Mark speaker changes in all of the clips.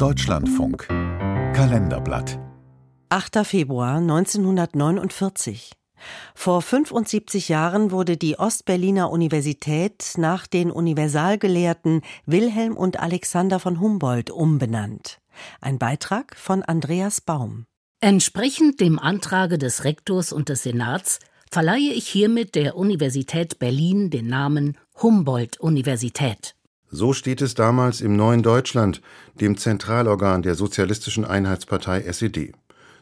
Speaker 1: Deutschlandfunk Kalenderblatt
Speaker 2: 8. Februar 1949 vor 75 Jahren wurde die Ostberliner Universität nach den Universalgelehrten Wilhelm und Alexander von Humboldt umbenannt. Ein Beitrag von Andreas Baum.
Speaker 3: Entsprechend dem Antrage des Rektors und des Senats verleihe ich hiermit der Universität Berlin den Namen Humboldt-Universität.
Speaker 4: So steht es damals im Neuen Deutschland, dem Zentralorgan der Sozialistischen Einheitspartei SED.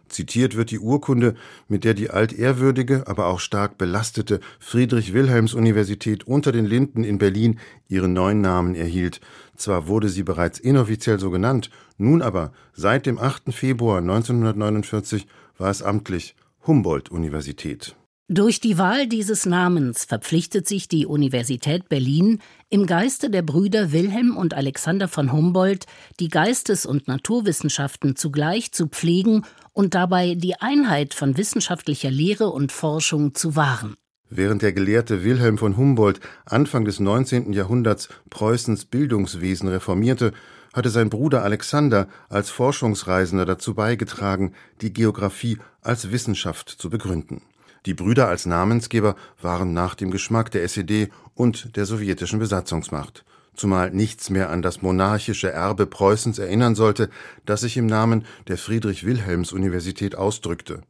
Speaker 4: Zitiert wird die Urkunde, mit der die altehrwürdige, aber auch stark belastete Friedrich-Wilhelms-Universität unter den Linden in Berlin ihren neuen Namen erhielt. Zwar wurde sie bereits inoffiziell so genannt, nun aber seit dem 8. Februar 1949 war es amtlich Humboldt-Universität.
Speaker 3: Durch die Wahl dieses Namens verpflichtet sich die Universität Berlin, im Geiste der Brüder Wilhelm und Alexander von Humboldt die Geistes- und Naturwissenschaften zugleich zu pflegen und dabei die Einheit von wissenschaftlicher Lehre und Forschung zu wahren.
Speaker 4: Während der Gelehrte Wilhelm von Humboldt Anfang des 19. Jahrhunderts Preußens Bildungswesen reformierte, hatte sein Bruder Alexander als Forschungsreisender dazu beigetragen, die Geographie als Wissenschaft zu begründen. Die Brüder als Namensgeber waren nach dem Geschmack der SED und der sowjetischen Besatzungsmacht, zumal nichts mehr an das monarchische Erbe Preußens erinnern sollte, das sich im Namen der Friedrich-Wilhelms-Universität ausdrückte.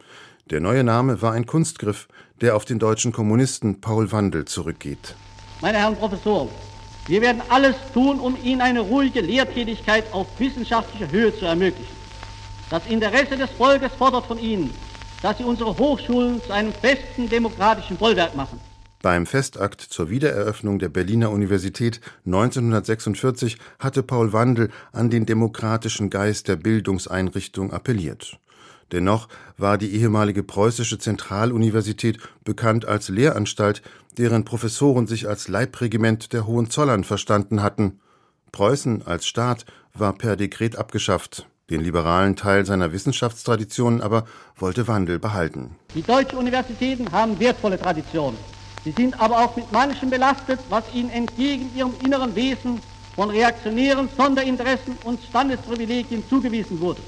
Speaker 4: Der neue Name war ein Kunstgriff, der auf den deutschen Kommunisten Paul Wandel zurückgeht.
Speaker 5: Meine Herren Professoren, wir werden alles tun, um Ihnen eine ruhige Lehrtätigkeit auf wissenschaftlicher Höhe zu ermöglichen. Das Interesse des Volkes fordert von Ihnen, dass sie unsere Hochschulen zu einem festen demokratischen Bollwerk machen.
Speaker 4: Beim Festakt zur Wiedereröffnung der Berliner Universität 1946 hatte Paul Wandel an den demokratischen Geist der Bildungseinrichtung appelliert. Dennoch war die ehemalige preußische Zentraluniversität bekannt als Lehranstalt, deren Professoren sich als Leibregiment der Hohenzollern verstanden hatten. Preußen als Staat war per Dekret abgeschafft. Den liberalen Teil seiner Wissenschaftstraditionen aber wollte Wandel behalten.
Speaker 5: Die deutschen Universitäten haben wertvolle Traditionen. Sie sind aber auch mit manchem belastet, was ihnen entgegen ihrem inneren Wesen von reaktionären Sonderinteressen und Standesprivilegien zugewiesen wurde.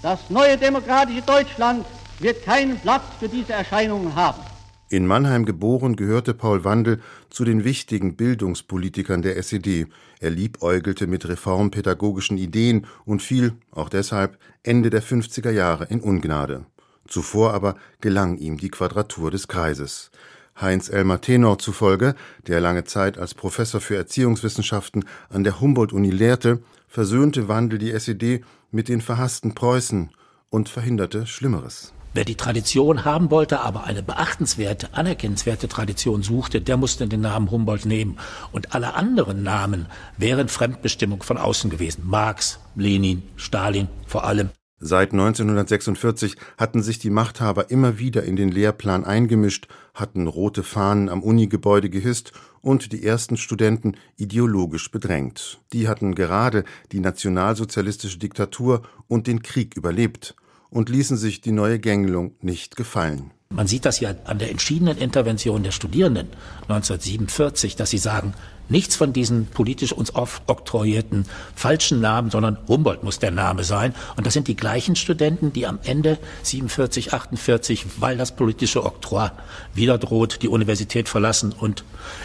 Speaker 5: Das neue demokratische Deutschland wird keinen Platz für diese Erscheinungen haben.
Speaker 4: In Mannheim geboren, gehörte Paul Wandel zu den wichtigen Bildungspolitikern der SED. Er liebäugelte mit reformpädagogischen Ideen und fiel, auch deshalb, Ende der 50er Jahre in Ungnade. Zuvor aber gelang ihm die Quadratur des Kreises. Heinz Elmar Tenor zufolge, der lange Zeit als Professor für Erziehungswissenschaften an der Humboldt-Uni lehrte, versöhnte Wandel die SED mit den verhassten Preußen und verhinderte Schlimmeres.
Speaker 6: Wer die Tradition haben wollte, aber eine beachtenswerte, anerkennenswerte Tradition suchte, der musste den Namen Humboldt nehmen. Und alle anderen Namen wären Fremdbestimmung von außen gewesen. Marx, Lenin, Stalin vor allem.
Speaker 4: Seit 1946 hatten sich die Machthaber immer wieder in den Lehrplan eingemischt, hatten rote Fahnen am Unigebäude gehisst und die ersten Studenten ideologisch bedrängt. Die hatten gerade die nationalsozialistische Diktatur und den Krieg überlebt und ließen sich die neue Gängelung nicht gefallen.
Speaker 6: Man sieht das ja an der entschiedenen Intervention der Studierenden 1947, dass sie sagen, nichts von diesen politisch uns oktroyierten falschen Namen, sondern Humboldt muss der Name sein. Und das sind die gleichen Studenten, die am Ende 47, 48, weil das politische Oktroi wieder droht, die Universität verlassen und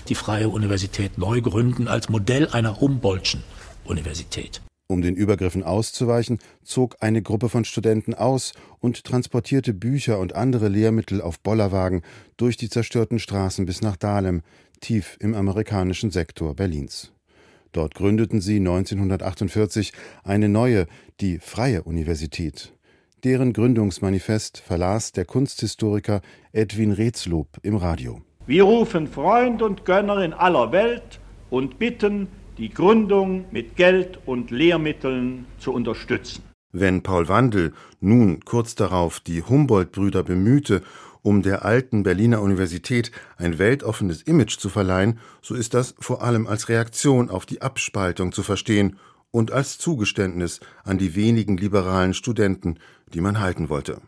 Speaker 6: die Freie Universität neu gründen als Modell einer Humboldtschen Universität.
Speaker 4: Um den Übergriffen auszuweichen, zog eine Gruppe von Studenten aus und transportierte Bücher und andere Lehrmittel auf Bollerwagen durch die zerstörten Straßen bis nach Dahlem, tief im amerikanischen Sektor Berlins. Dort gründeten sie 1948 eine neue, die Freie Universität. Deren Gründungsmanifest verlas der Kunsthistoriker Edwin Retzlob im Radio.
Speaker 7: Wir rufen Freund und Gönner in aller Welt und bitten, die Gründung mit Geld und Lehrmitteln zu unterstützen.
Speaker 4: Wenn Paul Wandel nun kurz darauf die Humboldt-Brüder bemühte, um der alten Berliner Universität ein weltoffenes Image zu verleihen, so ist das vor allem als Reaktion auf die Abspaltung zu verstehen und als Zugeständnis an die wenigen liberalen Studenten, die man halten wollte.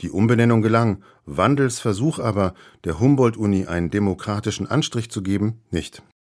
Speaker 4: Die Umbenennung gelang, Wandels Versuch aber, der Humboldt-Uni einen demokratischen Anstrich zu geben, nicht.